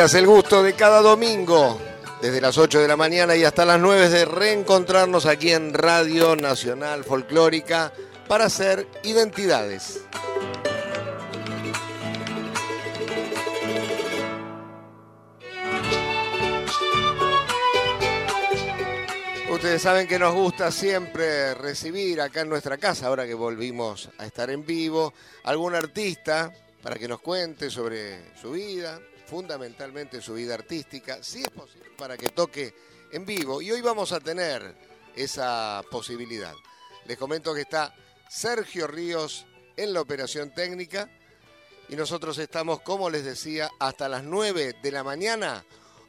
El gusto de cada domingo, desde las 8 de la mañana y hasta las 9 de reencontrarnos aquí en Radio Nacional Folclórica para hacer identidades. Ustedes saben que nos gusta siempre recibir acá en nuestra casa, ahora que volvimos a estar en vivo, algún artista para que nos cuente sobre su vida, fundamentalmente su vida artística, si es posible, para que toque en vivo. Y hoy vamos a tener esa posibilidad. Les comento que está Sergio Ríos en la operación técnica y nosotros estamos, como les decía, hasta las 9 de la mañana,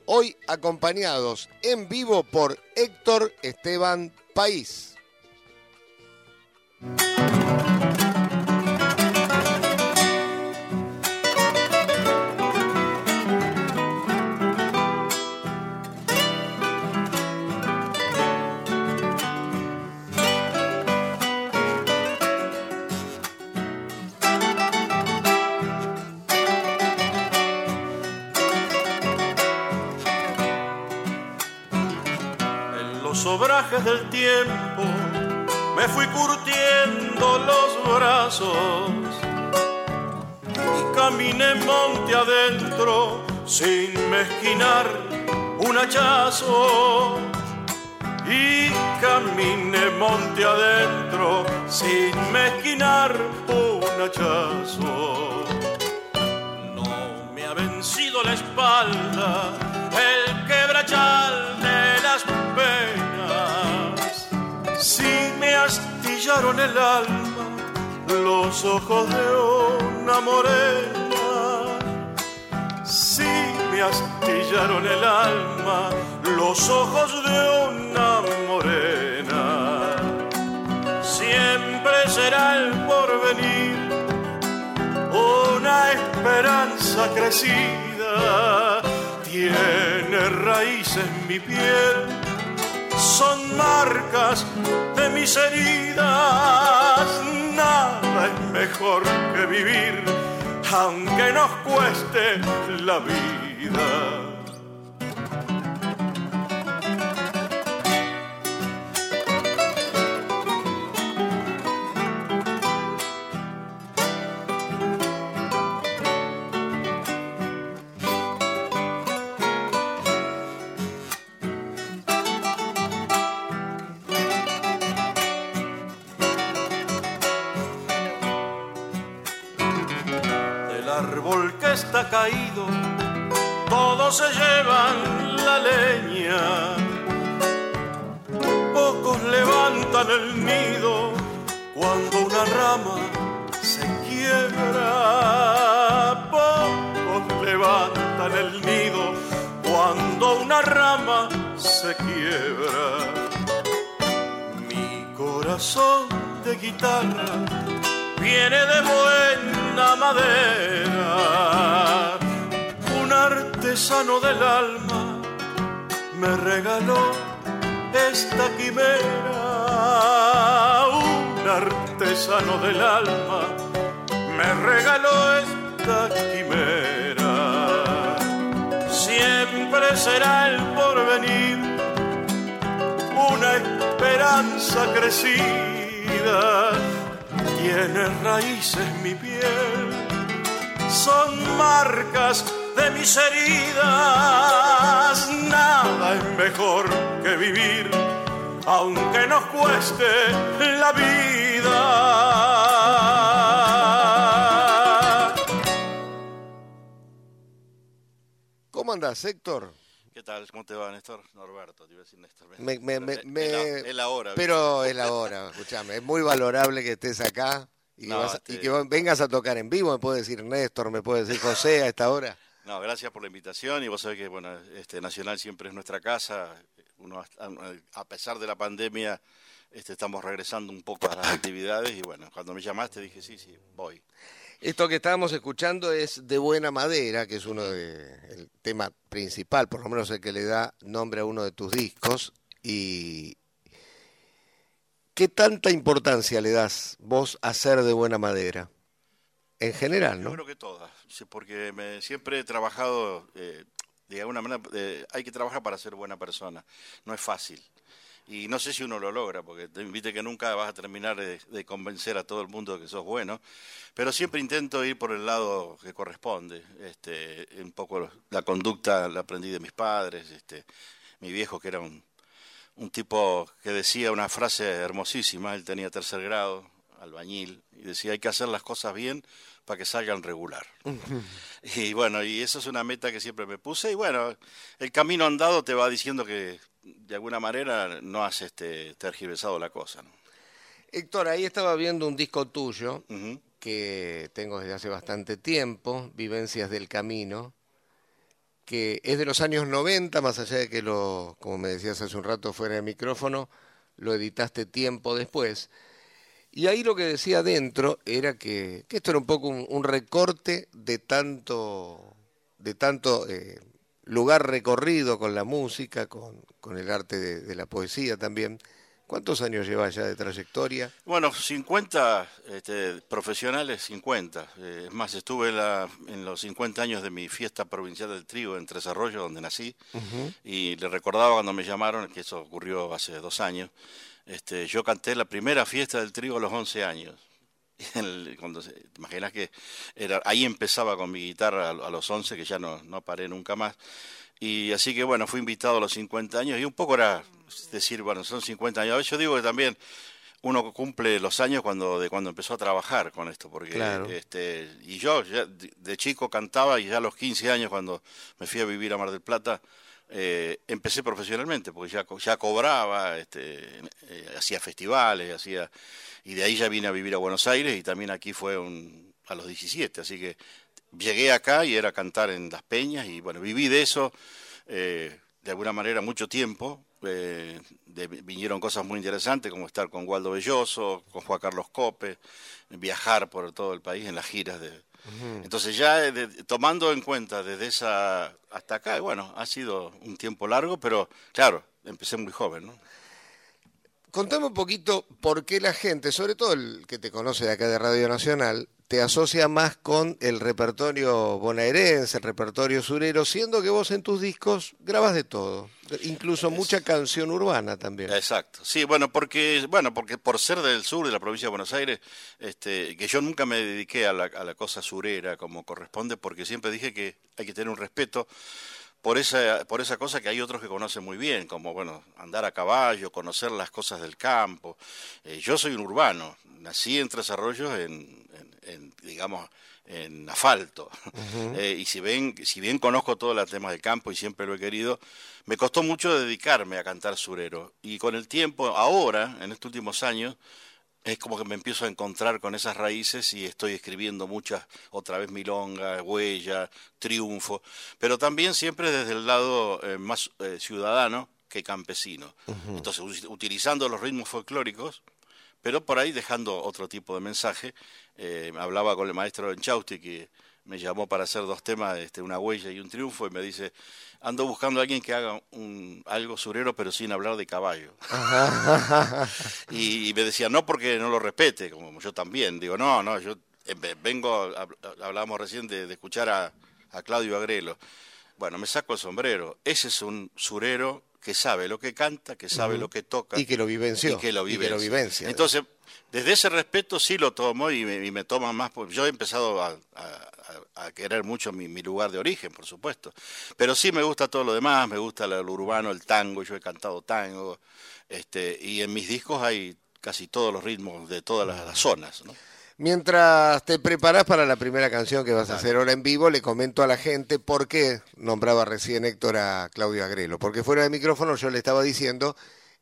hoy acompañados en vivo por Héctor Esteban País. Del tiempo me fui curtiendo los brazos y caminé monte adentro sin mezquinar un hachazo. Y caminé monte adentro sin mezquinar un hachazo. No me ha vencido la espalda astillaron el alma los ojos de una morena. Si me astillaron el alma los ojos de una morena. Siempre será el porvenir una esperanza crecida. Tiene raíces en mi piel son marcas de mis heridas. Nada es mejor que vivir, aunque nos cueste la vida. Caído, todos se llevan la leña. Pocos levantan el nido cuando una rama se quiebra. Pocos levantan el nido cuando una rama se quiebra. Mi corazón de guitarra viene de buena madera. Artesano del alma me regaló esta quimera. Un artesano del alma me regaló esta quimera. Siempre será el porvenir una esperanza crecida tiene raíces mi piel, son marcas de mis heridas. Nada es mejor que vivir, aunque nos cueste la vida. ¿Cómo andas, Héctor? ¿Qué tal? ¿Cómo te va, Néstor? Norberto, te iba a decir Néstor. Me- me- me- Es me- la- es la hora. ¿viste? Pero es la hora, escúchame. Es muy valorable que estés acá y, que No, vas a- este- y que vengas a tocar en vivo. Me puede decir Néstor, me puede decir José a esta hora. No, gracias por la invitación y vos sabés que bueno, este Nacional siempre es nuestra casa. Uno a pesar de la pandemia este, estamos regresando un poco a las actividades y bueno, cuando me llamaste dije sí, sí, voy. Esto que estábamos escuchando es De Buena Madera, que es uno de el tema principal, por lo menos el que le da nombre a uno de tus discos. Y ¿qué tanta importancia le das vos a ser de buena madera? En general, Yo ¿no? creo que todas, sí, porque me, siempre he trabajado, eh, de alguna manera, eh, hay que trabajar para ser buena persona, no es fácil. Y no sé si uno lo logra, porque te invite que nunca vas a terminar de, de convencer a todo el mundo de que sos bueno, pero siempre intento ir por el lado que corresponde. Este, un poco la conducta la aprendí de mis padres, este, mi viejo que era un, un tipo que decía una frase hermosísima, él tenía tercer grado, albañil, y decía hay que hacer las cosas bien para que salgan regular. Y bueno, y eso es una meta que siempre me puse, y bueno, el camino andado te va diciendo que de alguna manera no has este, tergiversado la cosa. ¿no? Héctor, ahí estaba viendo un disco tuyo que tengo desde hace bastante tiempo, Vivencias del Camino, que es de los años 90, más allá de que lo, como me decías hace un rato fuera de micrófono, lo editaste tiempo después. Y ahí lo que decía dentro era que, que esto era un poco un, un recorte de tanto, de tanto eh, lugar recorrido con la música, con, con el arte de, de la poesía también. ¿Cuántos años llevas ya de trayectoria? Bueno, 50 este, profesionales, 50. Eh, es más, estuve la- en los 50 años de mi fiesta provincial del trigo en Tres Arroyos, donde nací, y le recordaba cuando me llamaron, que eso ocurrió hace dos años, este, yo canté la primera fiesta del trigo a los 11 años. El- cuando se- te imaginas que era, ahí empezaba con mi guitarra a, a los 11, que ya no, no paré nunca más. Y así que bueno, fui invitado a los 50 años y un poco era decir, bueno, son 50 años. Yo digo que también uno cumple los años cuando de cuando empezó a trabajar con esto, porque Claro. este y yo ya de, de chico cantaba y ya a los 15 años cuando me fui a vivir a Mar del Plata eh, empecé profesionalmente porque ya ya cobraba, este, eh, hacía festivales, hacía y de ahí ya vine a vivir a Buenos Aires y también aquí fue a los 17, así que llegué acá y era cantar en las peñas y bueno, viví de eso eh, de alguna manera mucho tiempo. vinieron cosas muy interesantes como estar con Waldo Belloso, con Juan Carlos Cope, viajar por todo el país en las giras de... Entonces ya eh, de- tomando en cuenta desde esa hasta acá, bueno, ha sido un tiempo largo, pero claro, empecé muy joven, ¿no? Contame un poquito por qué la gente, sobre todo el que te conoce de acá de Radio Nacional, te asocia más con el repertorio bonaerense, el repertorio surero, siendo que vos en tus discos grabas de todo, incluso mucha canción urbana también. Exacto. Sí, bueno, porque bueno, porque por ser del sur de la provincia de Buenos Aires, este, que yo nunca me dediqué a la, a la cosa surera como corresponde, porque siempre dije que hay que tener un respeto por esa por esa cosa que hay otros que conocen muy bien, como bueno, andar a caballo, conocer las cosas del campo. Eh, yo soy un urbano, nací en Tres Arroyos en, en- digamos en asfalto. Eh, y si ven, si bien conozco todos los temas del campo y siempre lo he querido, me costó mucho dedicarme a cantar surero. Y con el tiempo, ahora, en estos últimos años, es como que me empiezo a encontrar con esas raíces y estoy escribiendo muchas, otra vez milonga, huella, triunfo, pero también siempre desde el lado eh, más eh, ciudadano que campesino. Entonces, utilizando los ritmos folclóricos, pero por ahí dejando otro tipo de mensaje. Eh, hablaba con el maestro Enchausti que me llamó para hacer dos temas, este, una huella y un triunfo, y me dice, ando buscando a alguien que haga un, algo surero, pero sin hablar de caballo. y, y me decía, no porque no lo respete, como yo también. Digo, no, no, yo eh, ve- vengo, hab- hablábamos recién de, de escuchar a, a Claudio Agrelo. Bueno, me saco el sombrero. Ese es un surero que sabe lo que canta, que sabe lo que toca. Y que lo vivenció. Y que lo y que lo vivencia. vivencia. Entonces, desde ese respeto sí lo tomo y me, y me toman más. pues, Yo he empezado a, a- a querer mucho mi, mi lugar de origen, por supuesto. Pero sí me gusta todo lo demás, me gusta lo urbano, el tango, yo he cantado tango. Este, y en mis discos hay casi todos los ritmos de todas las, las zonas. ¿no? Mientras te preparas para la primera canción que vas a hacer ahora en vivo, le comento a la gente por qué nombraba recién Héctor a Claudio Agrelo. Porque fuera de micrófono yo le estaba diciendo,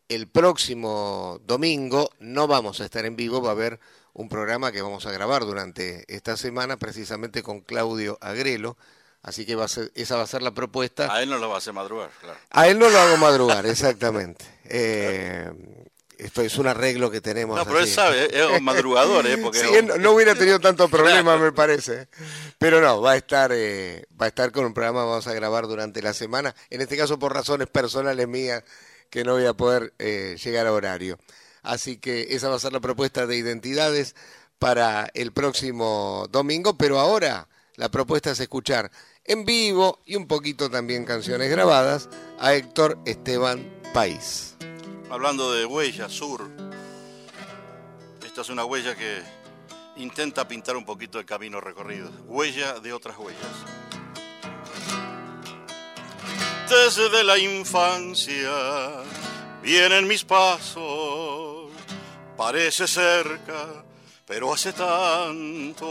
el próximo domingo no vamos a estar en vivo, va a haber un programa que vamos a grabar durante esta semana precisamente con Claudio Agrelo. Así que va a ser, esa va a ser la propuesta. A él no lo va a hacer madrugar, claro. A él no lo hago madrugar, exactamente. Eh, esto es un arreglo que tenemos. No, pero él sabe, es un madrugador, ¿eh? Porque sí, no, hubiera tenido tanto problema, me parece. Pero no, va a estar eh, va a estar con un programa, vamos a grabar durante la semana. En este caso, por razones personales mías, que no voy a poder eh, llegar a horario. Así que esa va a ser la propuesta de identidades para el próximo domingo. Pero ahora la propuesta es escuchar en vivo y un poquito también canciones grabadas a Héctor Esteban País hablando de huella sur, esta es una huella que intenta pintar un poquito el camino recorrido, huella de otras huellas. Desde la infancia vienen mis pasos, parece cerca, pero hace tanto.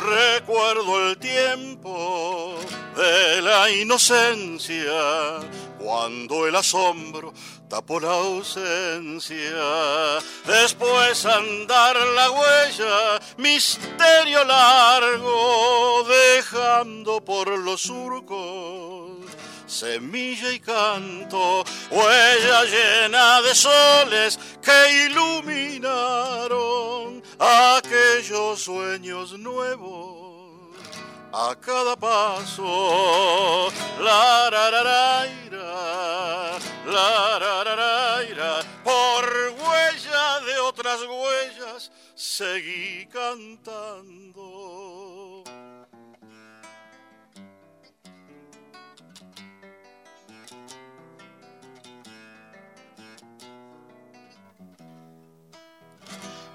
Recuerdo el tiempo de la inocencia cuando el asombro tapó la ausencia. Después andar la huella, misterio largo, dejando por los surcos semilla y canto, huella llena de soles que iluminaron aquellos sueños nuevos a cada paso. La ra, ra, ra, la ra, por huella de otras huellas seguí cantando.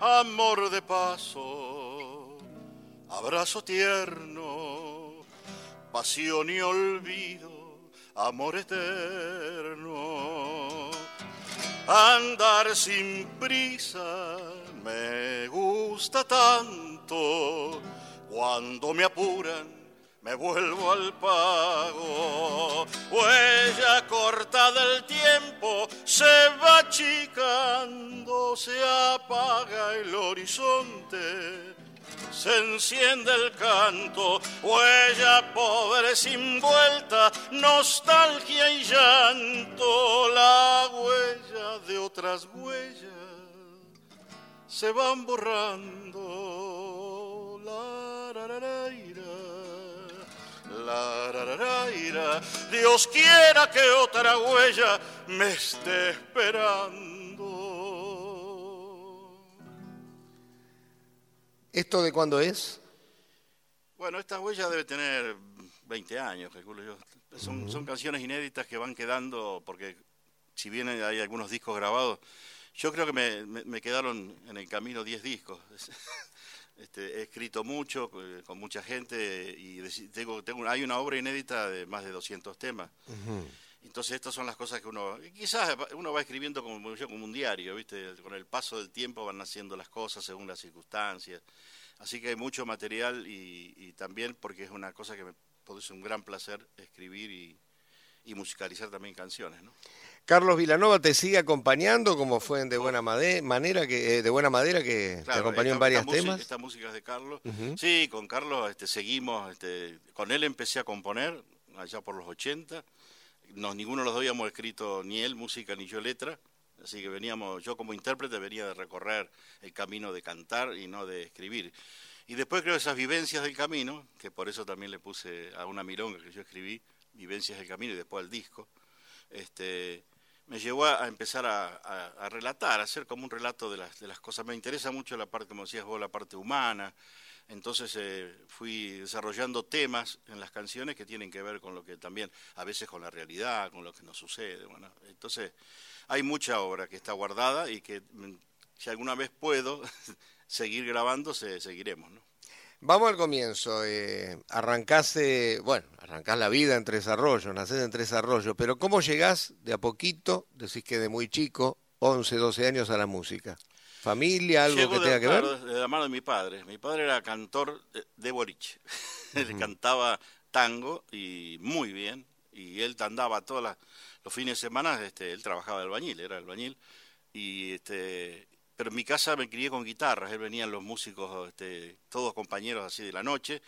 Amor de paso, abrazo tierno, pasión y olvido amor eterno. Andar sin prisa me gusta tanto, cuando me apuran me vuelvo al pago. Huella corta del tiempo se va achicando, se apaga el horizonte se enciende el canto, huella pobre sin vuelta, nostalgia y llanto, la huella de otras huellas se van borrando. Dios quiera que otra huella me esté esperando. ¿Esto de cuándo es? Bueno, esta huella debe tener 20 años, calculo yo. Son, son canciones inéditas que van quedando, porque si bien hay algunos discos grabados, yo creo que me, quedaron en el camino 10 discos. Este, he escrito mucho eh, con mucha gente y tengo, tengo, hay una obra inédita de más de 200 temas. Entonces estas son las cosas que uno, quizás uno va escribiendo como, como un diario, ¿viste? Con el paso del tiempo van naciendo las cosas según las circunstancias. Así que hay mucho material y, también porque es una cosa que me produce un gran placer escribir y, musicalizar también canciones, ¿no? Carlos Vilanova te sigue acompañando como fue en de buena manera que eh, de buena madera que te acompañó en varios temas. Esta música es de Carlos. Sí, con Carlos este, seguimos, este, con él empecé a componer allá por los 80 no, ninguno de los dos habíamos escrito ni él música ni yo letra, así que veníamos, yo como intérprete venía de recorrer el camino de cantar y no de escribir. Y después creo esas vivencias del camino, que por eso también le puse a una milonga que yo escribí, Vivencias del Camino y después al disco, este, me llevó a empezar a, relatar, a hacer como un relato de las, de las cosas. Me interesa mucho la parte, como decías vos, la parte humana, entonces eh, fui desarrollando temas en las canciones que tienen que ver con lo que también, a veces con la realidad, con lo que nos sucede. Bueno, entonces hay mucha obra que está guardada y que mm, si alguna vez puedo seguir grabando, seguiremos, ¿no? Vamos al comienzo. Eh, arrancaste, bueno, arrancás la vida en Tres Arroyos, nacés en Tres Arroyos, pero ¿cómo llegás de a poquito, decís que de muy chico, 11, 12 años a la música? familia, algo que de, tenga que ver? claro, de la mano de mi padre. Mi padre era cantor de, de boliche. él cantaba tango y muy bien. Y él andaba todos los fines de semana, este, él trabajaba de albañil, era albañil. Y este, pero en mi casa me crié con guitarras. Él venían los músicos, este, todos compañeros así de la noche,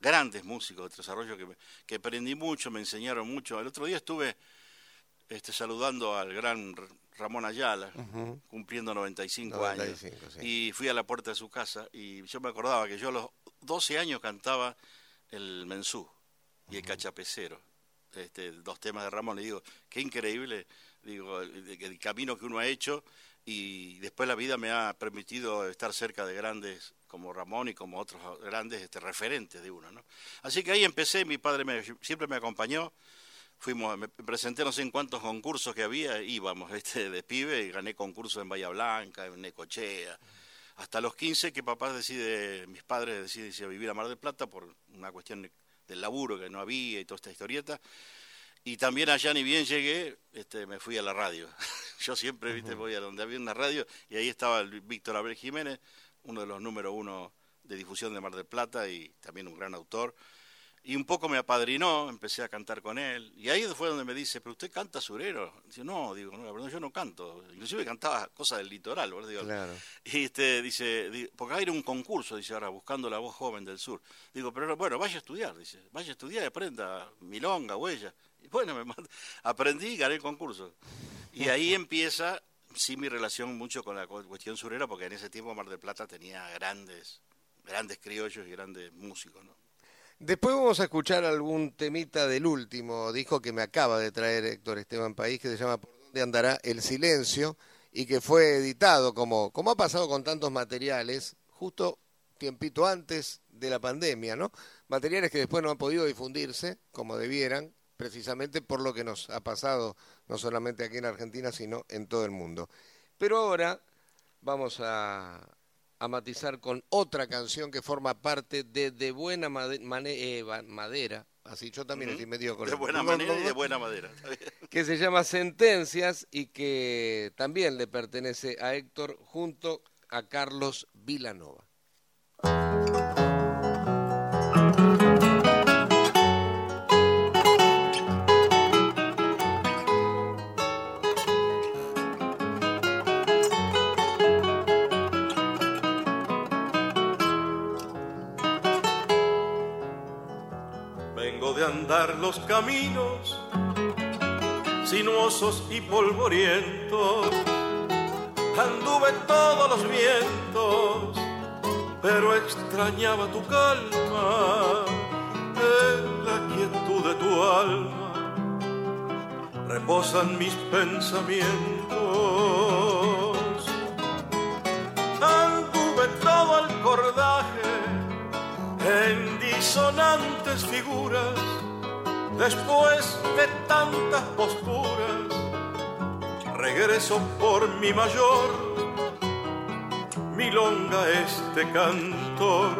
grandes músicos de desarrollo que, me- que aprendí mucho, me enseñaron mucho. El otro día estuve este, saludando al gran Ramón Ayala, cumpliendo 95, años. 95, sí. Y fui a la puerta de su casa y yo me acordaba que yo a los 12 años cantaba el mensú y el cachapecero. Este, dos temas de Ramón, y digo, qué increíble, digo, el, el camino que uno ha hecho y después la vida me ha permitido estar cerca de grandes como Ramón y como otros grandes este, referentes de uno, ¿no? Así que ahí empecé, mi padre me- siempre me acompañó, fuimos, me presenté no sé en cuántos concursos que había, íbamos este, de pibe y gané concursos en Bahía Blanca, en Necochea. Hasta los 15 que papá decide, mis padres deciden a vivir a Mar del Plata por una cuestión de- del laburo que no había y toda esta historieta. Y también allá ni bien llegué, este, me fui a la radio. Yo siempre, viste, voy a donde había una radio y ahí estaba el Víctor Abel Jiménez, uno de los número uno de difusión de Mar del Plata y también un gran autor. Y un poco me apadrinó, empecé a cantar con él. Y ahí fue donde me dice, ¿pero usted canta surero? Dice, no, digo, no, la verdad, yo no canto. Inclusive cantaba cosas del litoral, ¿verdad? Digo, Claro. y este, dice, di- porque hay un concurso, dice ahora, buscando la voz joven del sur. Digo, pero bueno, vaya a estudiar, dice, vaya a estudiar y aprenda milonga, huella. Bueno, me aprendí y gané el concurso. Y ahí empieza, sí, mi relación mucho con la cu- cuestión surera, porque en ese tiempo Mar del Plata tenía grandes, grandes criollos y grandes músicos, ¿no? Después vamos a escuchar algún temita del último disco que me acaba de traer Héctor Esteban País, que se llama Por dónde andará el silencio, y que fue editado, como, como ha pasado con tantos materiales, justo tiempito antes de la pandemia, ¿no? Materiales que después no han podido difundirse como debieran, precisamente por lo que nos ha pasado, no solamente aquí en Argentina, sino en todo el mundo. Pero ahora vamos a, a matizar con otra canción que forma parte de De Buena Made- Mane- eh, Madera, así yo también estoy medio con De buena manera y de buena madera. que se llama Sentencias y que también le pertenece a Héctor junto a Carlos Vilanova. Los caminos sinuosos y polvorientos. Anduve todos los vientos, pero extrañaba tu calma, en la quietud de tu alma. Reposan mis pensamientos. Anduve todo el cordaje en disonantes figuras, después de tantas posturas, regreso por mi mayor, milonga este cantor,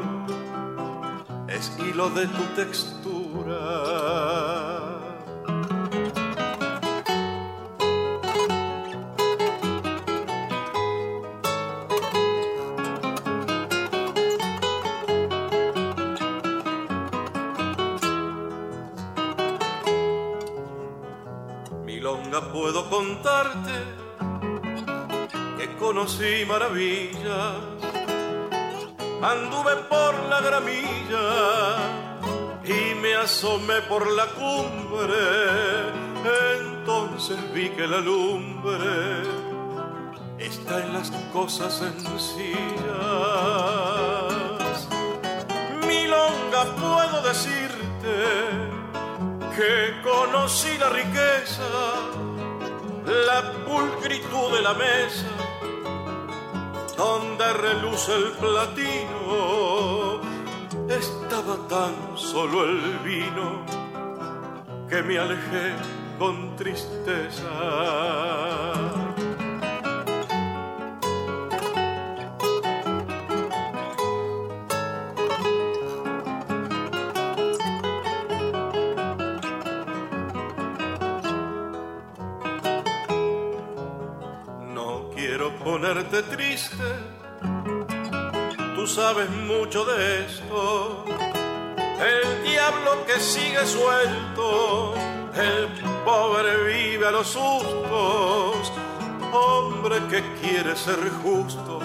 es hilo de tu textura. Maravillas, anduve por la gramilla y me asomé por la cumbre, entonces vi que la lumbre está en las cosas sencillas. Milonga puedo decirte que conocí la riqueza, la pulcritud de la mesa, donde reluce el platino, estaba tan solo el vino que me alejé con tristeza. Triste. Tú sabes mucho de esto. El diablo que sigue suelto, el pobre vive a los sustos. Hombre que quiere ser justo,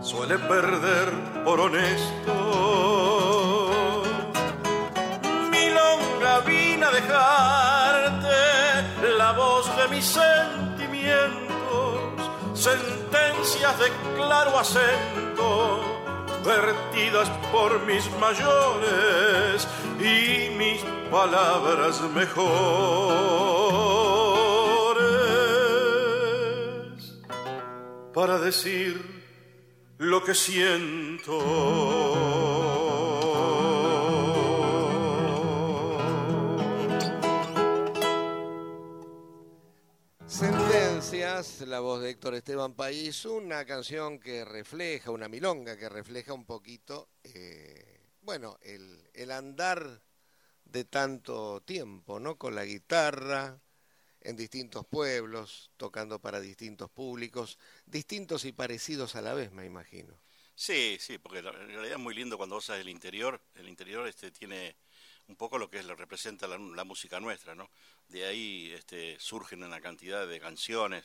suele perder por honesto. Milonga vine a dejarte la voz de mis sentimientos, sentencias de claro acento, vertidas por mis mayores y mis palabras mejores para decir lo que siento. La voz de Héctor Esteban País, una canción que refleja, una milonga que refleja un poquito, eh, bueno, el, andar de tanto tiempo, ¿no? Con la guitarra, en distintos pueblos, tocando para distintos públicos, distintos y parecidos a la vez, me imagino. Sí, sí, porque en realidad es muy lindo cuando vos sabes el interior. El interior este, tiene un poco lo que es, lo representa la música nuestra, ¿no? De ahí este, surgen una cantidad de canciones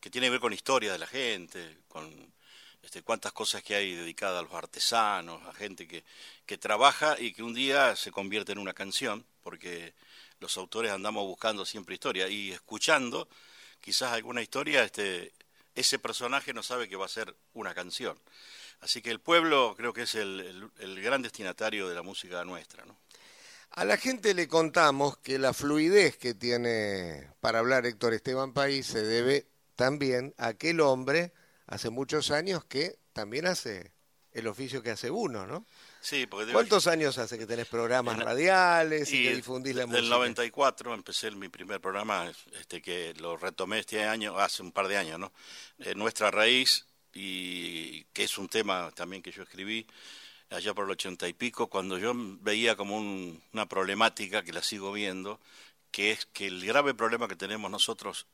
que tienen que ver con historia de la gente, con este, cuántas cosas que hay dedicadas a los artesanos, a gente que, que trabaja y que un día se convierte en una canción, porque los autores andamos buscando siempre historia y escuchando quizás alguna historia, este, ese personaje no sabe que va a ser una canción. Así que el pueblo creo que es el, el- el gran destinatario de la música nuestra, ¿no? A la gente le contamos que la fluidez que tiene para hablar Héctor Esteban País se debe también a aquel hombre hace muchos años que también hace el oficio que hace uno, ¿no? Sí, porque ¿Cuántos años hace que tenés programas En- radiales y, y que difundís la del música? 94 empecé mi primer programa, este que lo retomé este año, hace un par de años, ¿no? Eh, Nuestra raíz y que es un tema también que yo escribí allá por el ochenta y pico, cuando yo veía como un- una problemática que la sigo viendo, que es que el grave problema que tenemos nosotros,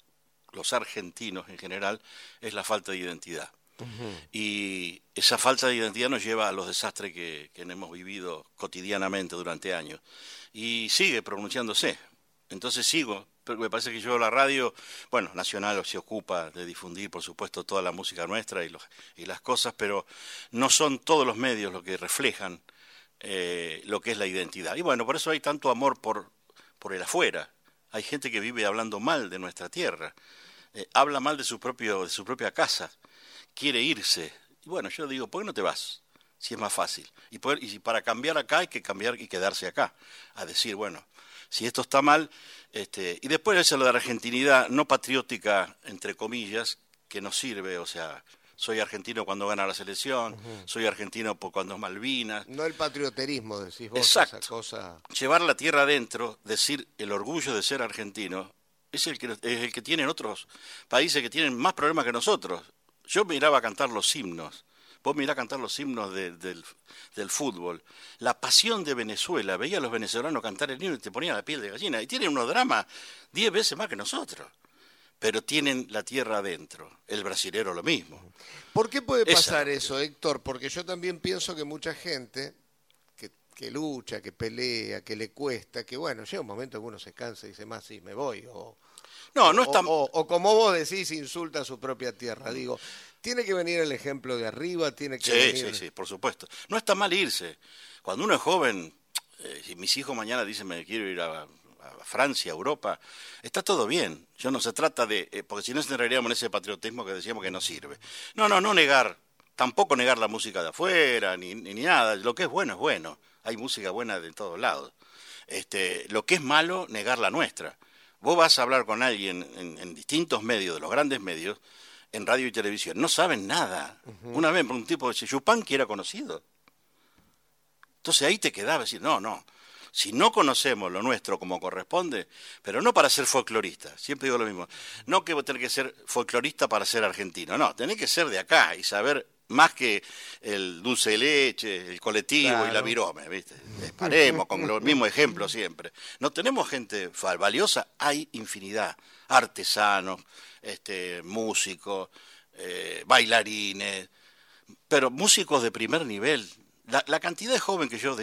los argentinos en general, es la falta de identidad. Y esa falta de identidad nos lleva a los desastres que, que hemos vivido cotidianamente durante años. Y sigue pronunciándose. Entonces sigo, pero me parece que yo la radio, bueno, Nacional se ocupa de difundir, por supuesto, toda la música nuestra y, los, y las cosas, pero no son todos los medios los que reflejan eh, lo que es la identidad. Y bueno, por eso hay tanto amor por, por el afuera. Hay gente que vive hablando mal de nuestra tierra, eh, habla mal de su, propio, de su propia casa, quiere irse. Y bueno, yo digo, ¿por qué no te vas? Si es más fácil. Y, poder- y para cambiar acá hay que cambiar y quedarse acá. A decir, bueno, si esto está mal, este, y después eso lo de la argentinidad no patriótica, entre comillas, que nos sirve, o sea, soy argentino cuando gana la selección, soy argentino por cuando es Malvinas, No el patrioterismo, decís vos, Exacto. esa cosa. llevar la tierra adentro, decir el orgullo de ser argentino, es el que, es el que tienen otros países que tienen más problemas que nosotros. Yo miraba a cantar los himnos, vos mirá cantar los himnos de- del, del fútbol. La pasión de Venezuela, veía a los venezolanos cantar el himno y te ponía la piel de gallina. Y tienen unos dramas diez veces más que nosotros, pero tienen la tierra adentro. El brasilero lo mismo. ¿Por qué puede Esa. pasar eso, Héctor? Porque yo también pienso que mucha gente que, que lucha, que pelea, que le cuesta, que bueno, llega un momento que uno se cansa y dice, más sí, me voy. O, No, no o- es tan... o, o como vos decís, insulta a su propia tierra. Digo, tiene que venir el ejemplo de arriba, tiene que Sí, venir... sí, sí, por supuesto. No está mal irse. Cuando uno es joven, eh, si mis hijos mañana dicen me quiero ir a, a Francia, a Europa, está todo bien. Yo no se trata de, eh, porque si no entraríamos en ese patriotismo que decíamos que no sirve. No, no, no negar, tampoco negar la música de afuera, ni, ni, ni nada. Lo que es bueno es bueno. Hay música buena de todos lados. Este, lo que es malo, negar la nuestra. Vos vas a hablar con alguien en, en distintos medios, de los grandes medios, en radio y televisión, no saben nada. Una vez un tipo dice, Yupanqui era conocido. Entonces ahí te quedaba decir, no, no, si no conocemos lo nuestro como corresponde, pero no para ser folclorista, siempre digo lo mismo, no que tenés que ser folclorista para ser argentino, no, tenés que ser de acá y saber más que el dulce de leche, el colectivo y la virome, ¿viste? Paremos con los mismos ejemplos siempre. No tenemos gente valiosa, hay infinidad, artesanos, este, músicos, eh, bailarines, pero músicos de primer nivel. La, cantidad de jóvenes que yo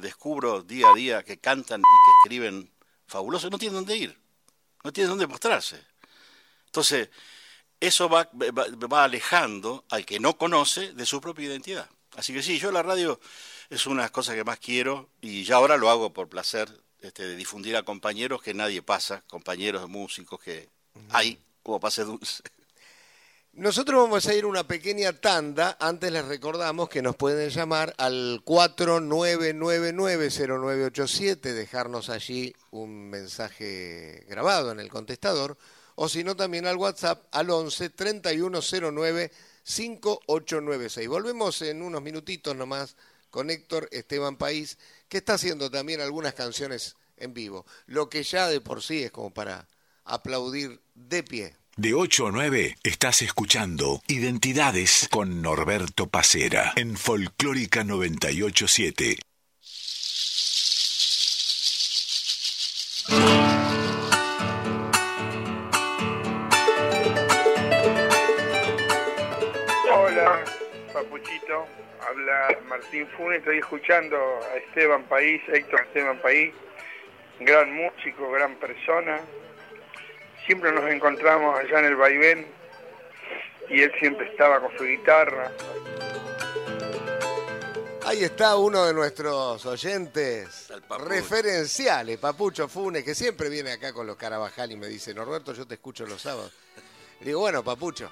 descubro día a día que cantan y que escriben fabulosos, no tienen dónde ir, no tienen dónde mostrarse. Entonces, eso va, va, alejando al que no conoce de su propia identidad. Así que sí, yo la radio es una de cosas que más quiero y ya ahora lo hago por placer este, de difundir a compañeros que nadie pasa, compañeros de músicos que hay como pase dulce. Nosotros vamos a ir una pequeña tanda. Antes les recordamos que nos pueden llamar al 49990987, dejarnos allí un mensaje grabado en el contestador o si no también al WhatsApp al 11 3109 5896. Volvemos en unos minutitos nomás con Héctor Esteban País, que está haciendo también algunas canciones en vivo, lo que ya de por sí es como para aplaudir de pie. De 8 a 9 estás escuchando Identidades con Norberto Pacera en Folclórica 987. Habla Martín Funes, estoy escuchando a Esteban País, Héctor Esteban País, gran músico, gran persona. Siempre nos encontramos allá en el vaivén y él siempre estaba con su guitarra. Ahí está uno de nuestros oyentes referenciales, Papucho Funes, que siempre viene acá con los Carabajal y me dice, Norberto, yo te escucho los sábados. Le digo, bueno, Papucho,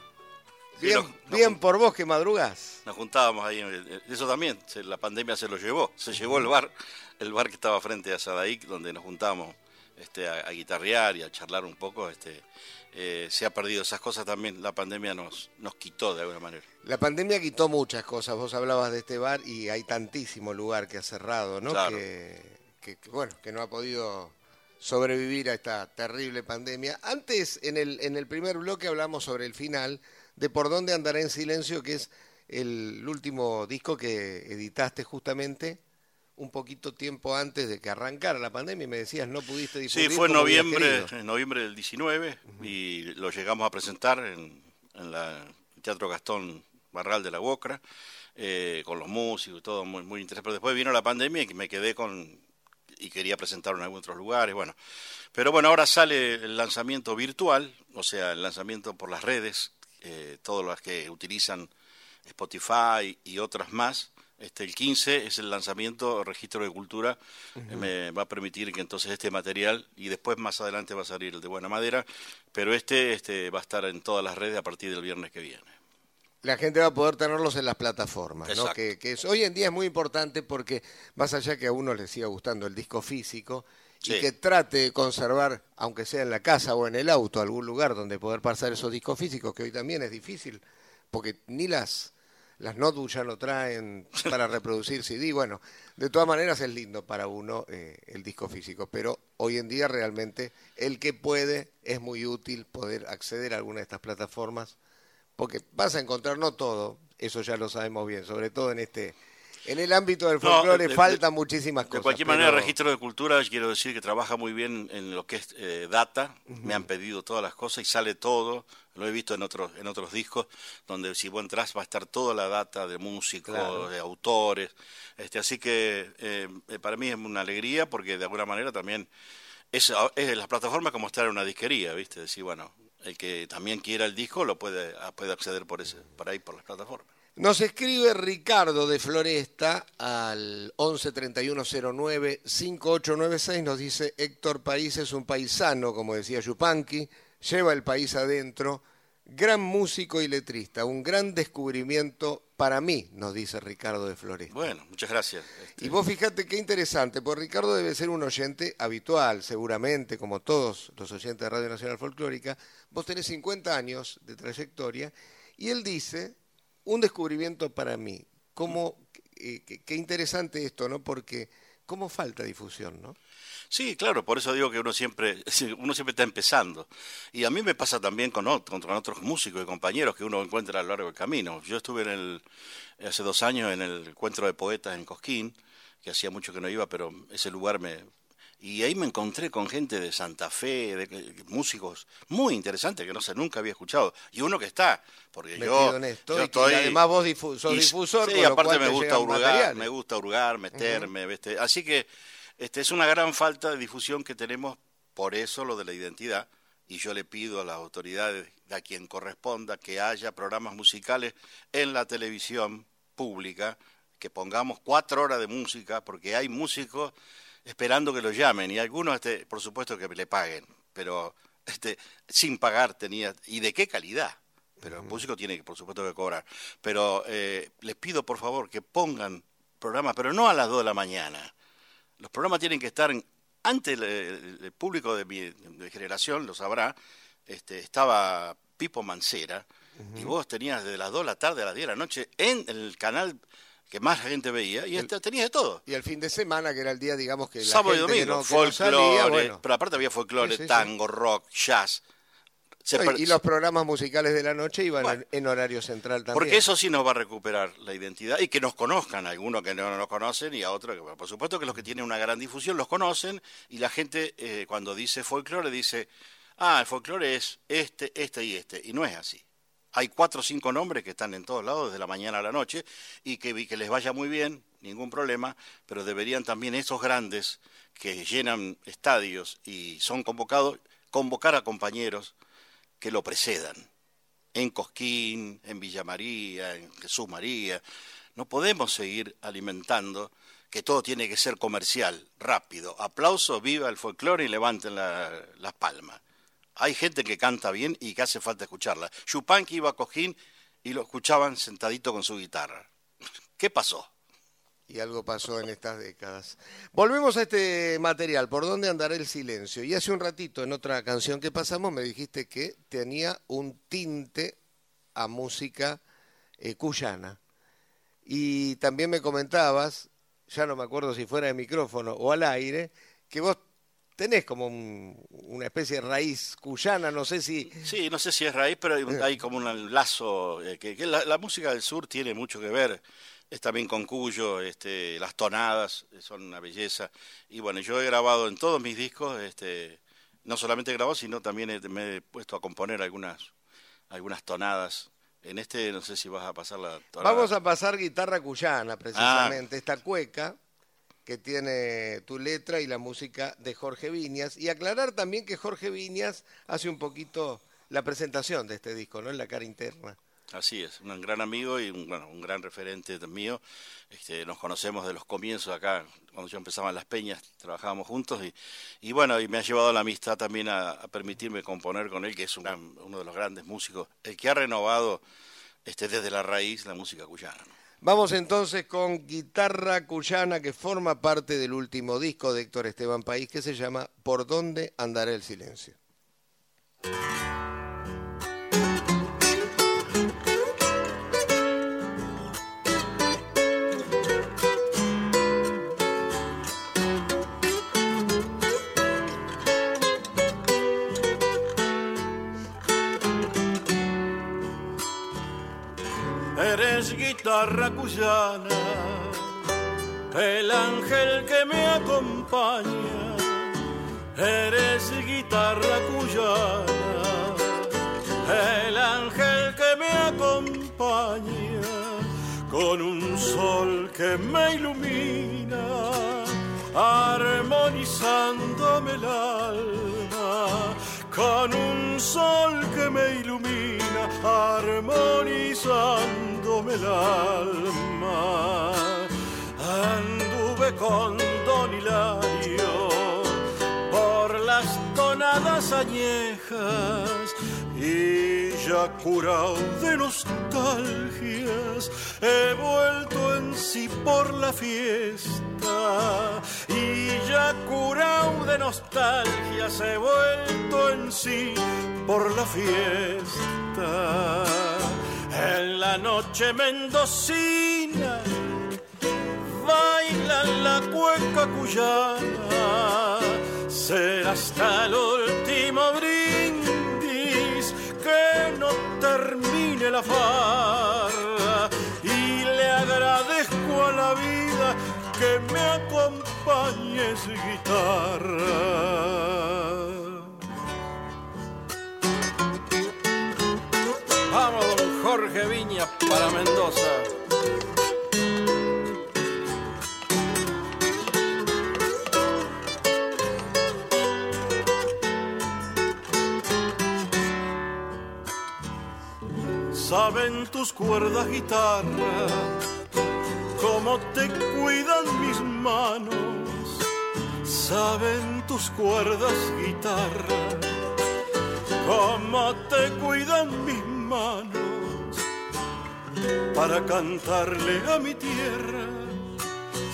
Bien, por vos que madrugás. Nos juntábamos ahí, eh, eso también, la pandemia se lo llevó, se llevó el bar, el bar que estaba frente a Sadaic, donde nos juntábamos este, a, guitarrear y a charlar un poco, este, eh, se ha perdido esas cosas también, la pandemia nos, nos quitó de alguna manera. La pandemia quitó muchas cosas, vos hablabas de este bar y hay tantísimo lugar que ha cerrado, ¿no? Que, que, bueno, que no ha podido sobrevivir a esta terrible pandemia. Antes, en el, en el primer bloque hablamos sobre el final, de Por dónde andará en silencio, que es el último disco que editaste justamente un poquito tiempo antes de que arrancara la pandemia y me decías no pudiste difundir. Sí, fue en noviembre, en noviembre del 19 y lo llegamos a presentar en, en el Teatro Gastón Barral de la Uocra, eh, con los músicos y todo muy, muy interesante. Pero después vino la pandemia y me quedé con y quería presentarlo en algunos otros lugares, bueno. Pero bueno, ahora sale el lanzamiento virtual, o sea, el lanzamiento por las redes, eh, todas las que utilizan Spotify y otras más. Este, el 15 es el lanzamiento, registro de cultura, me va a permitir que entonces este material, y después más adelante va a salir el de Buena Madera, pero este, este va a estar en todas las redes a partir del viernes que viene. La gente va a poder tenerlos en las plataformas, ¿no? que, que hoy en día es muy importante porque más allá que a uno le siga gustando el disco físico, y que trate de conservar, aunque sea en la casa o en el auto, algún lugar donde poder pasar esos discos físicos, que hoy también es difícil, porque ni las, las notebooks ya lo traen para reproducir CD. Bueno, de todas maneras es lindo para uno eh, el disco físico, pero hoy en día realmente el que puede es muy útil poder acceder a alguna de estas plataformas, porque vas a encontrar no todo, eso ya lo sabemos bien, sobre todo en este en el ámbito del folclore faltan muchísimas cosas. De cualquier manera, el registro de cultura, quiero decir que trabaja muy bien en lo que es eh, data. Me han pedido todas las cosas y sale todo. Lo he visto en otros en otros discos, donde si vos entras va a estar toda la data de músicos, de autores. Este, así que eh, para mí es una alegría porque de alguna manera también es, es la plataforma como estar en una disquería, ¿viste? Decir, bueno, el que también quiera el disco lo puede, puede acceder por, ese, por ahí, por las plataformas. Nos escribe Ricardo de Floresta al 11 3109 5896. Nos dice Héctor País es un paisano, como decía Yupanqui, lleva el país adentro. Gran músico y letrista, un gran descubrimiento para mí, nos dice Ricardo de Floresta. Bueno, muchas gracias. Y vos fíjate qué interesante, porque Ricardo debe ser un oyente habitual, seguramente, como todos los oyentes de Radio Nacional Folclórica. Vos tenés 50 años de trayectoria y él dice un descubrimiento para mí. Cómo, eh, qué, interesante esto, ¿no? Porque cómo falta difusión, ¿no? Sí, claro, por eso digo que uno siempre, uno siempre está empezando. Y a mí me pasa también con, con otros músicos y compañeros que uno encuentra a lo largo del camino. Yo estuve en el, hace dos años en el encuentro de poetas en Cosquín, que hacía mucho que no iba, pero ese lugar me, y ahí me encontré con gente de Santa Fe, de, músicos muy interesantes que no sé, nunca había escuchado. Y uno que está, porque yo, estoy... además vos sos difusor, Sí, aparte me gusta hurgar, me gusta hurgar, meterme, así que este, es una gran falta de difusión que tenemos, por eso lo de la identidad, y yo le pido a las autoridades, a quien corresponda, que haya programas musicales en la televisión pública, que pongamos cuatro horas de música, porque hay músicos esperando que lo llamen y algunos, este, por supuesto, que le paguen, pero este, sin pagar tenía. ¿Y de qué calidad? Pero el músico tiene, por supuesto, que cobrar. Pero eh, les pido, por favor, que pongan programas, pero no a las 2 de la mañana. Los programas tienen que estar antes el, público de mi generación lo sabrá. Este, estaba Pipo Mancera y vos tenías desde las 2 de la tarde a las 10 de la noche en el canal que más gente veía, y este, tenías de todo. Y el fin de semana, que era el día, digamos, que la Sábado gente y domingo, folclore, pero aparte había folclore, tango, rock, jazz. y los programas musicales de la noche iban en horario central también. Porque eso sí nos va a recuperar la identidad y que nos conozcan, algunos que no nos conocen y a otros que, por supuesto que los que tienen una gran difusión los conocen y la gente eh, cuando dice folclore dice, ah, el folclore es este, este y este, y no es así hay cuatro o cinco nombres que están en todos lados desde la mañana a la noche y que, que les vaya muy bien, ningún problema, pero deberían también esos grandes que llenan estadios y son convocados, convocar a compañeros que lo precedan. En Cosquín, en Villa María, en Jesús María. No podemos seguir alimentando que todo tiene que ser comercial, rápido. Aplauso, viva el folclore y levanten las palmas hay gente que canta bien y que hace falta escucharla. Chupanqui iba a Cojín y lo escuchaban sentadito con su guitarra. ¿Qué pasó? Y algo pasó en estas décadas. Volvemos a este material, ¿por dónde andará el silencio? Y hace un ratito, en otra canción que pasamos, me dijiste que tenía un tinte a música eh, cuyana. Y también me comentabas, ya no me acuerdo si fuera de micrófono o al aire, que vos tenés como una especie de raíz cuyana, no sé si... Sí, no sé si es raíz, pero hay, eh. como un lazo, eh, que, la, música del sur tiene mucho que ver, es también con Cuyo, este, las tonadas son una belleza, y bueno, yo he grabado en todos mis discos, este, no solamente he grabado, sino también me he puesto a componer algunas, algunas tonadas. En este no sé si vas a pasar la tonada. Vamos a pasar guitarra cuyana, precisamente, ah. esta cueca que tiene tu letra y la música de Jorge Viñas. Y aclarar también que Jorge Viñas hace un poquito la presentación de este disco, ¿no? En la cara interna. Así es, un gran amigo y un, bueno, un gran referente mío. Este, nos conocemos de los comienzos acá, cuando yo empezaba en Las Peñas, trabajábamos juntos y, y bueno, y me ha llevado la amistad también a, permitirme componer con él, que es uno de los grandes músicos, el que ha renovado este, desde la raíz la música cuyana. Vamos entonces con guitarra cuyana que forma parte del último disco de Héctor Esteban País que se llama Por dónde andará el silencio. Guitarra cuyana, el ángel que me acompaña, eres guitarra cuyana, el ángel que me acompaña, con un sol que me ilumina, armonizándome el alma, con un sol que me ilumina, armonizando el alma. Anduve con Don Hilario por las tonadas añejas y ya curado de nostalgias he vuelto en sí por la fiesta y ya curado de nostalgias he vuelto en sí por la fiesta en la noche mendocina baila la cueca cuyana será hasta el último brindis que no termine la farra. Y le agradezco a la vida que me acompañes guitarra. Vamos, Jorge Viña para Mendoza. Saben tus cuerdas guitarra, cómo te cuidan mis manos. Saben tus cuerdas guitarra, cómo te cuidan mis manos. Para cantarle a mi tierra,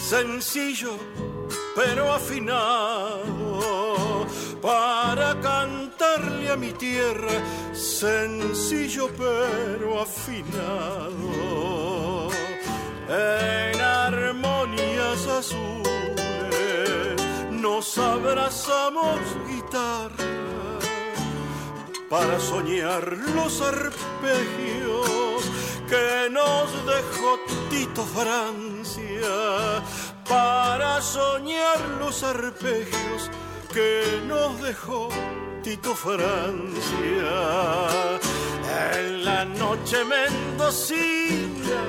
sencillo pero afinado. Para cantarle a mi tierra, sencillo pero afinado, en armonías azules nos abrazamos guitarra para soñar los arpegios que nos dejó Tito Francia, para soñar los arpegios que nos dejó Tito Francia. En la noche mendocina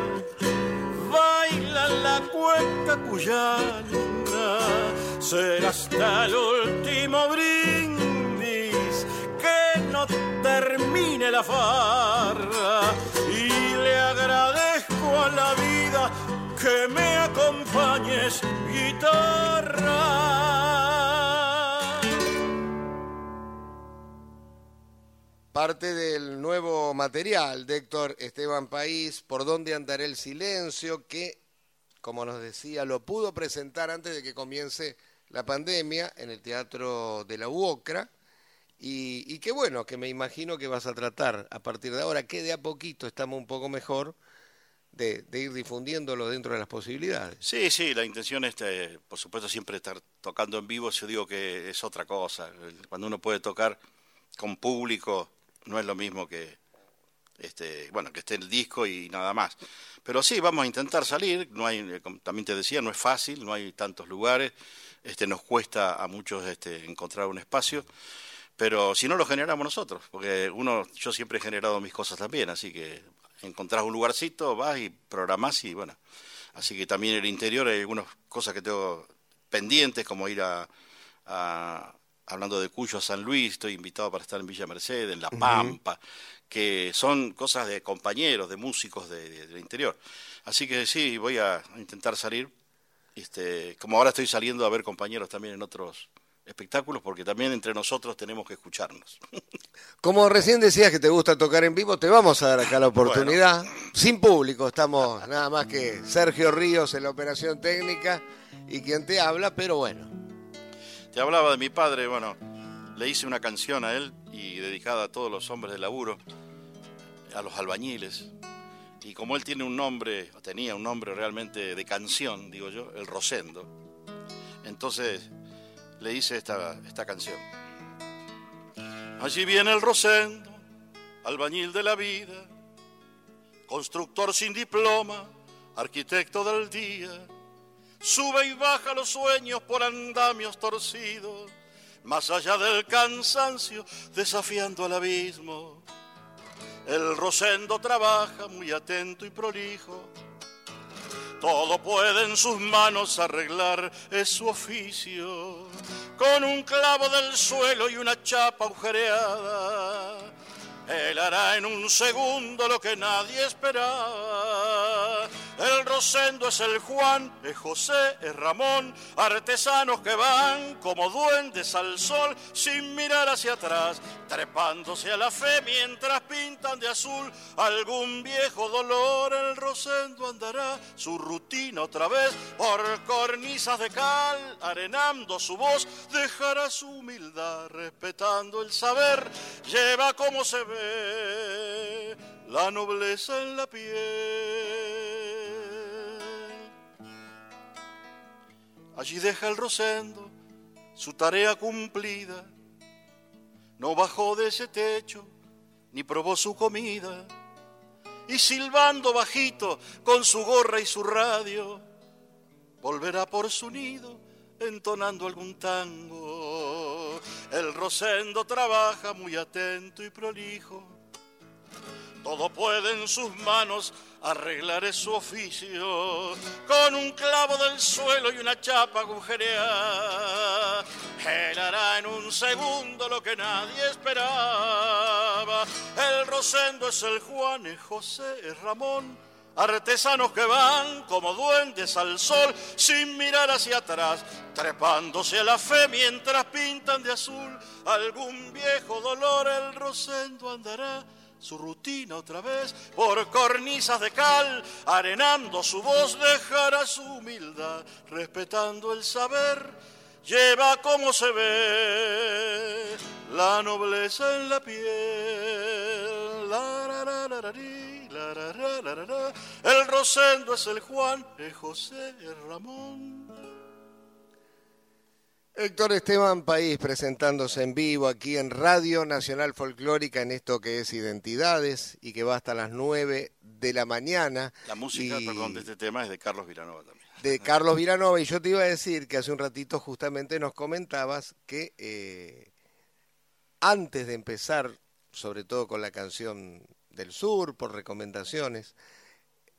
baila la cueca cuyana, será hasta el último brindis que no termine la farra la vida que me acompañes guitarra. Parte del nuevo material de Héctor Esteban País, Por dónde andaré el silencio, que, como nos decía, lo pudo presentar antes de que comience la pandemia en el Teatro de la UOCRA. Y, y qué bueno, que me imagino que vas a tratar a partir de ahora, que de a poquito estamos un poco mejor, de, ir difundiéndolo dentro de las posibilidades. Sí, sí, la intención es, eh, por supuesto, siempre estar tocando en vivo. Yo digo que es otra cosa. Cuando uno puede tocar con público, no es lo mismo que, este, bueno, que esté el disco y nada más. Pero sí, vamos a intentar salir. No hay, eh, como también te decía, no es fácil, no hay tantos lugares. Este, nos cuesta a muchos este, encontrar un espacio. Pero si no lo generamos nosotros, porque uno, yo siempre he generado mis cosas también, así que encontrás un lugarcito, vas y programás y bueno. Así que también en el interior hay algunas cosas que tengo pendientes, como ir a, a hablando de Cuyo a San Luis, estoy invitado para estar en Villa Mercedes, en La Pampa, que son cosas de compañeros, de músicos de, de- del interior. Así que sí, voy a intentar salir, este, como ahora estoy saliendo a ver compañeros también en otros espectáculos, porque también entre nosotros tenemos que escucharnos. Como recién decías que te gusta tocar en vivo, te vamos a dar acá la oportunidad. Sin público, estamos nada más que Sergio Ríos en la operación técnica y quien te habla, pero bueno. Te hablaba de mi padre, bueno, le hice una canción a él y dedicada a todos los hombres de laburo, a los albañiles. Y como él tiene un nombre, o tenía un nombre realmente de canción, digo yo, el Rosendo, entonces le hice esta, esta canción. Allí viene el Rosendo, albañil de la vida, constructor sin diploma, arquitecto del día. Sube y baja los sueños por andamios torcidos, más allá del cansancio, desafiando al abismo. El Rosendo trabaja muy atento y prolijo. Todo puede en sus manos arreglar, es su oficio. Con un clavo del suelo y una chapa agujereada, él hará en un segundo lo que nadie esperaba. El Rosendo es el Juan, es José, es Ramón, artesanos que van como duendes al sol sin mirar hacia atrás, trepándose a la fe mientras pintan de azul algún viejo dolor. El Rosendo andará su rutina otra vez por cornisas de cal, arenando su voz, dejará su humildad, respetando el saber, lleva como se ve la nobleza en la piel. Allí deja el rosendo su tarea cumplida. No bajó de ese techo, ni probó su comida. Y silbando bajito con su gorra y su radio, volverá por su nido entonando algún tango. El Rosendo trabaja muy atento y prolijo. Todo puede en sus manos arreglar su oficio con un clavo del suelo y una chapa agujereada. Él hará en un segundo lo que nadie esperaba. El Rosendo es el Juan, es José, es Ramón artesanos que van como duendes al sol sin mirar hacia atrás, trepándose a la fe mientras pintan de azul algún viejo dolor, el rosendo andará su rutina otra vez por cornisas de cal, arenando su voz, dejará su humildad, respetando el saber, lleva como se ve la nobleza en la piel. El Rosendo es el Juan, el José, el Ramón. Héctor Esteban País presentándose en vivo aquí en Radio Nacional Folclórica en esto que es Identidades y que va hasta las 9 de la mañana. La música, perdón, de este tema es de Carlos Vilanova también. De Carlos Vilanova y yo te iba a decir que hace un ratito justamente nos comentabas que eh, antes de empezar, sobre todo con la canción del sur, por recomendaciones,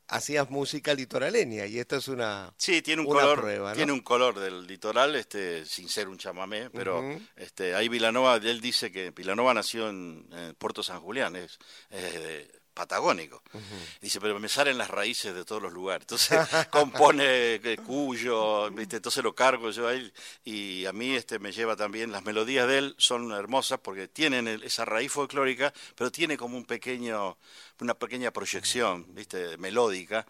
hacías música litoraleña y esto es una sí tiene un color tiene un color del litoral este sin ser un chamamé pero este ahí Vilanova él dice que Vilanova nació en, Puerto San Julián es, de, patagónico. Dice, pero me salen las raíces de todos los lugares. Entonces compone eh, Cuyo, ¿viste? entonces lo cargo yo ahí y a mí este me lleva también, las melodías de él son hermosas porque tienen esa raíz folclórica, pero tiene como un pequeño, una pequeña proyección, ¿viste? melódica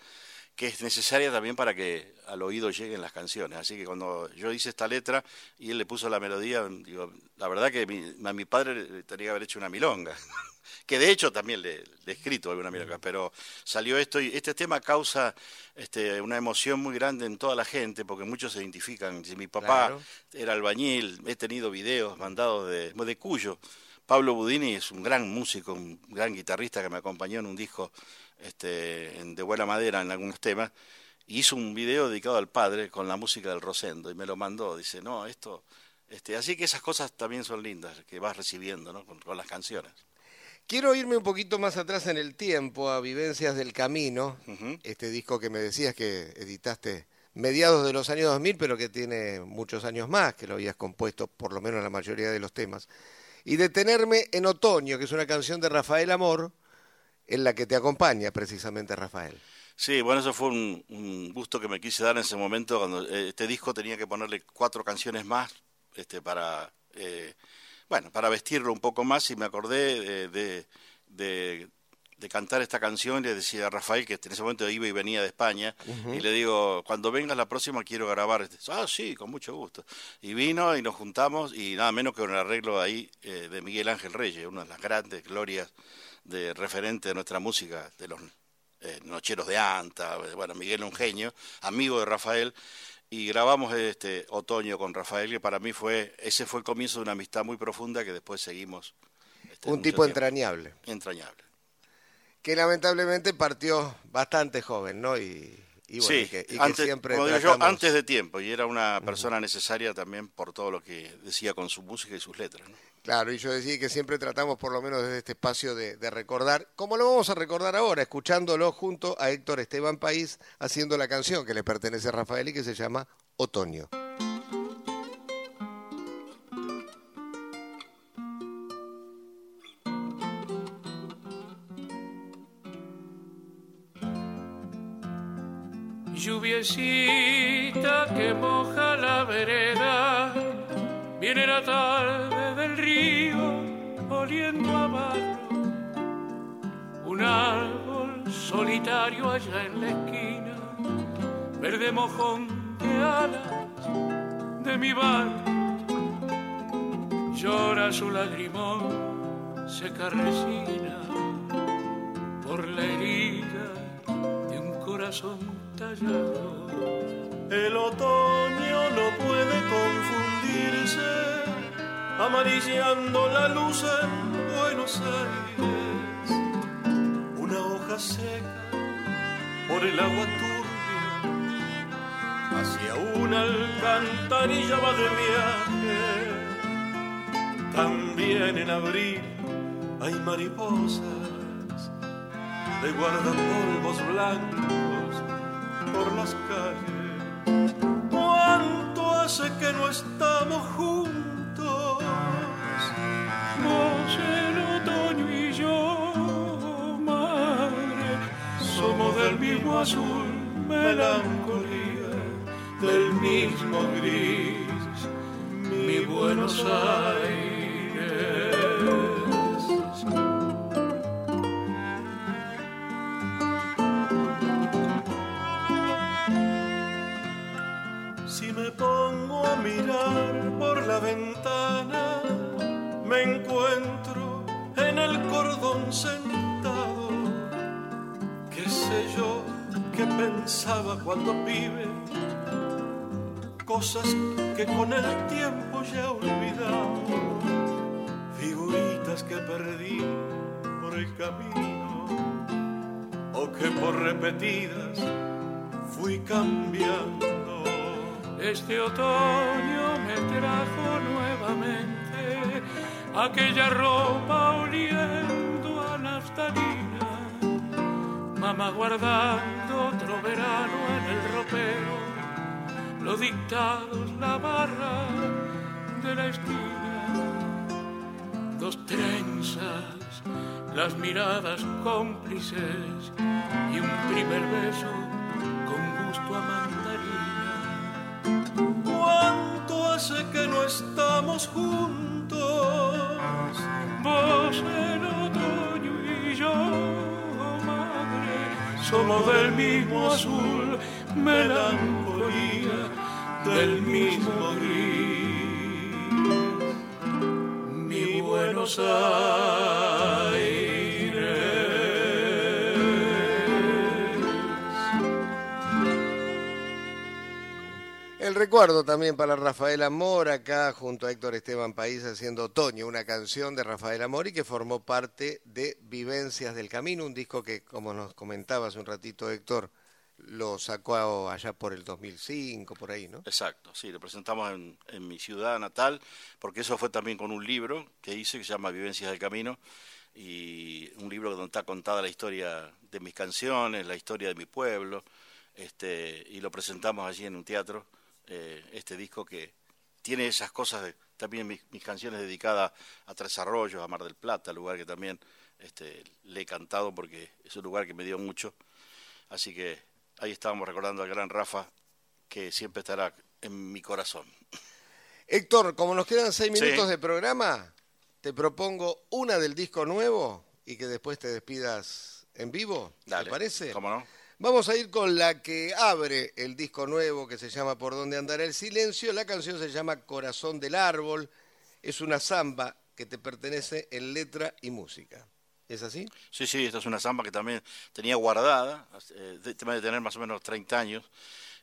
que es necesaria también para que al oído lleguen las canciones. Así que cuando yo hice esta letra y él le puso la melodía, digo, la verdad que a mi padre tenía que haber hecho una milonga. que de hecho también le, he escrito alguna milonga, pero salió esto y este tema causa este, una emoción muy grande en toda la gente, porque muchos se identifican. Si mi papá era albañil, he tenido videos mandados de, de Cuyo. Pablo Budini es un gran músico, un gran guitarrista que me acompañó en un disco este, de buena madera en algunos temas, y hizo un video dedicado al padre con la música del Rosendo, y me lo mandó, dice, no, esto... Este, así que esas cosas también son lindas, que vas recibiendo ¿no? con las canciones. Quiero irme un poquito más atrás en el tiempo, a Vivencias del Camino, este disco que me decías que editaste mediados de los años 2000, pero que tiene muchos años más, que lo habías compuesto por lo menos la mayoría de los temas. Y Detenerme en Otoño, que es una canción de Rafael Amor, en la que te acompaña precisamente Rafael. Sí, bueno, eso fue un, gusto que me quise dar en ese momento, cuando eh, este disco tenía que ponerle cuatro canciones más este, para... Eh, bueno, para vestirlo un poco más y me acordé de, de, cantar esta canción y le decía a Rafael que en ese momento iba y venía de España y le digo, cuando vengas la próxima quiero grabar. Este. Ah, sí, con mucho gusto. Y vino y nos juntamos y nada menos que un arreglo ahí eh, de Miguel Ángel Reyes, una de las grandes glorias de referente de nuestra música, de los eh, Nocheros de Anta, bueno, Miguel un genio, amigo de Rafael y grabamos este otoño con Rafael que para mí fue ese fue el comienzo de una amistad muy profunda que después seguimos este, un tipo entrañable. Entrañable. Que lamentablemente partió bastante joven no y, bueno, sí, que, antes, siempre yo, antes de tiempo y era una persona necesaria también por todo lo que decía con su música y sus letras ¿no? Claro, y yo decía que siempre tratamos, por lo menos desde este espacio, de, recordar, como lo vamos a recordar ahora, escuchándolo junto a Héctor Esteban País haciendo la canción que le pertenece a Rafael y que se llama Otoño. Que moja la vereda Viene la tarde del río oliendo a barro. Un árbol solitario allá en la esquina, verde mojón de alas de mi barrio. Llora su lagrimón, seca resina por la herida de un corazón El otoño no puede confundir irse, amarillando la luz en Buenos Aires. Una hoja seca por el agua turbia, hacia una alcantarilla va de viaje. También en abril hay mariposas de guardapolvos blancos por las calles. ¿Cuánto hace que no estamos juntos? Vos el otoño y yo, madre, somos del mismo azul, melancolía, del mismo gris, mi Buenos Aires. Cosas que con el tiempo ya he. Figuritas que perdí por el camino o que por repetidas fui cambiando. Este otoño me trajo nuevamente aquella ropa oliendo a naftalina. Mamá guardando otro verano en el ropero, los dictados, la barra de la esquina, dos trenzas, las miradas cómplices y un primer beso con gusto a mandarina. ¿Cuánto hace que no estamos juntos? Vos el otoño y yo, madre, somos del mismo azul, melancolía, del mismo gris. Mi Buenos Aires. El recuerdo también para Rafael Amor, acá junto a Héctor Esteban País haciendo Otoño, una canción de Rafael Amor y que formó parte de Vivencias del Camino, un disco que, como nos comentaba hace un ratito Héctor, lo sacó allá por el 2005, por ahí, ¿no? Exacto, sí, lo presentamos en, en mi ciudad natal, porque eso fue también con un libro que hice que se llama Vivencias del Camino, y un libro donde está contada la historia de mis canciones, la historia de mi pueblo, este, y lo presentamos allí en un teatro, eh, este disco que tiene esas cosas, de, también mis, mis, canciones dedicadas a Tres Arroyos, a Mar del Plata, lugar que también este, le he cantado porque es un lugar que me dio mucho, así que ahí estábamos recordando al gran Rafa, que siempre estará en mi corazón. Héctor, como nos quedan seis minutos sí. de programa, te propongo una del disco nuevo y que después te despidas en vivo, Dale, ¿te parece? ¿Cómo no? Vamos a ir con la que abre el disco nuevo que se llama Por dónde andará el silencio. La canción se llama Corazón del Árbol. Es una samba que te pertenece en letra y música. ¿Es así? Sí, sí, esta es una samba que también tenía guardada, eh, de, de tener más o menos 30 años,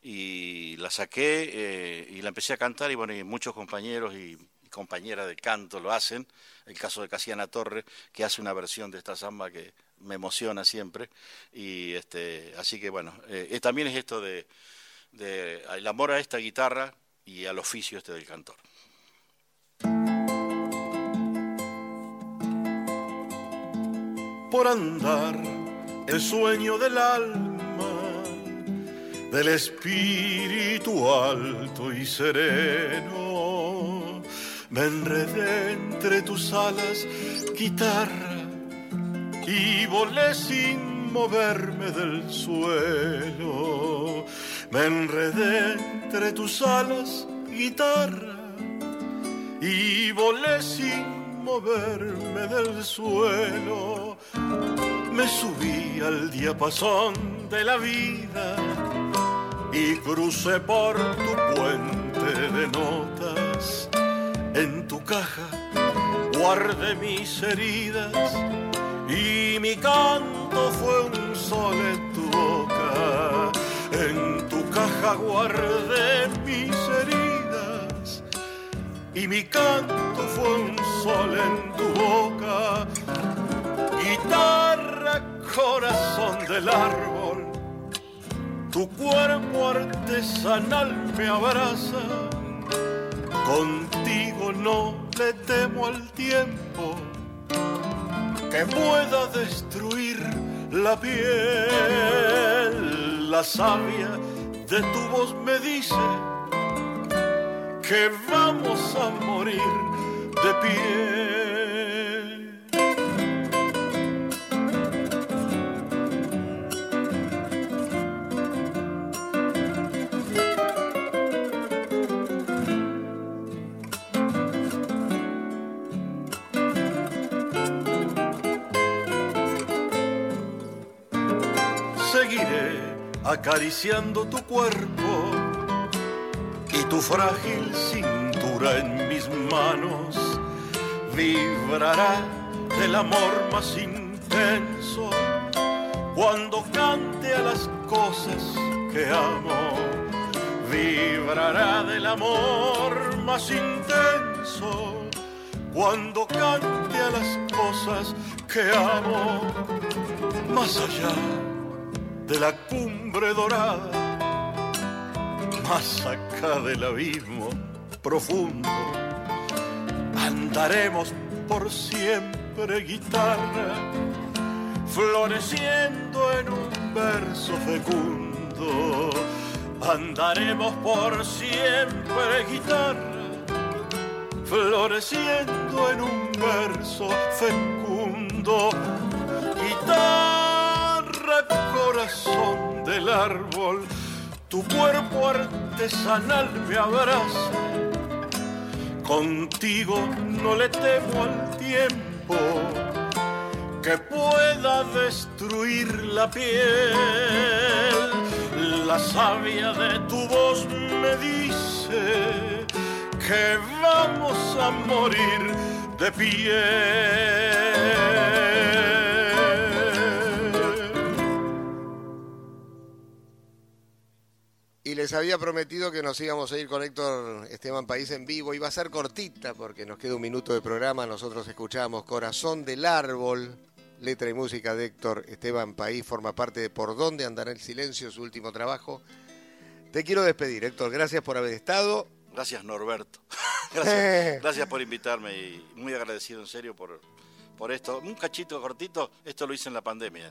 y la saqué eh, y la empecé a cantar, y bueno, y muchos compañeros y, y, compañeras de canto lo hacen, el caso de Casiana Torre, que hace una versión de esta samba que me emociona siempre, y este, así que bueno, eh, también es esto de, de el amor a esta guitarra y al oficio este del cantor. Por andar el sueño del alma, del espíritu alto y sereno. Me enredé entre tus alas, guitarra, y volé sin moverme del suelo. Me enredé entre tus alas, guitarra, y volé sin moverme del suelo. Me subí al diapasón de la vida y crucé por tu puente de notas. En tu caja guardé mis heridas y mi canto fue un sol en tu boca. En tu caja guardé mis y mi canto fue un sol en tu boca. Guitarra, corazón del árbol, tu cuerpo artesanal me abraza. Contigo no le temo al tiempo que pueda destruir la piel. La savia de tu voz me dice que vamos a morir de pie. acariciando tu cuerpo tu frágil cintura en mis manos vibrará del amor más intenso cuando cante a las cosas que amo. Vibrará del amor más intenso cuando cante a las cosas que amo. Más allá de la cumbre dorada, más acá del abismo profundo, andaremos por siempre guitarra, floreciendo en un verso fecundo. Andaremos por siempre guitarra, floreciendo en un verso fecundo. Guitarra corazón del árbol, tu cuerpo artesanal me abraza. Contigo no le temo al tiempo que pueda destruir la piel. La savia de tu voz me dice que vamos a morir de pie. Les había prometido que nos íbamos a ir con Héctor Esteban País en vivo. Iba a ser cortita porque nos queda un minuto de programa. Nosotros escuchamos Corazón del Árbol, letra y música de Héctor Esteban País. Forma parte de Por dónde andará el silencio, su último trabajo. Te quiero despedir, Héctor. Gracias por haber estado. Gracias, Norberto. gracias, gracias por invitarme y muy agradecido en serio por, por esto. Un cachito cortito, esto lo hice en la pandemia.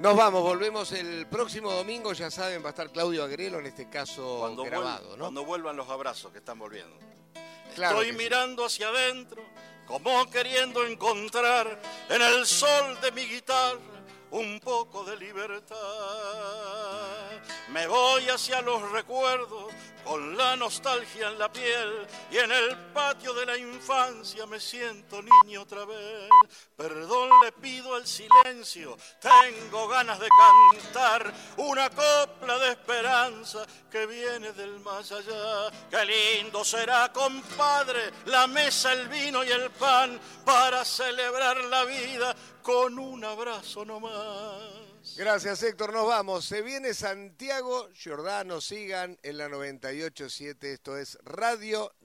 Nos vamos, volvemos el próximo domingo, ya saben, va a estar Claudio Agrelo, en este caso cuando grabado, ¿no? Cuando vuelvan los abrazos que están volviendo. Estoy mirando hacia adentro, como queriendo encontrar en el sol de mi guitarra un poco de libertad. Me voy hacia los recuerdos con la nostalgia en la piel y en el patio de la infancia me siento niño otra vez. Perdón le pido el silencio, tengo ganas de cantar una copla de esperanza que viene del más allá. Qué lindo será, compadre, la mesa, el vino y el pan para celebrar la vida con un abrazo nomás. Gracias, Héctor. Nos vamos. Se viene Santiago Giordano. Sigan en la 98.7. Esto es Radio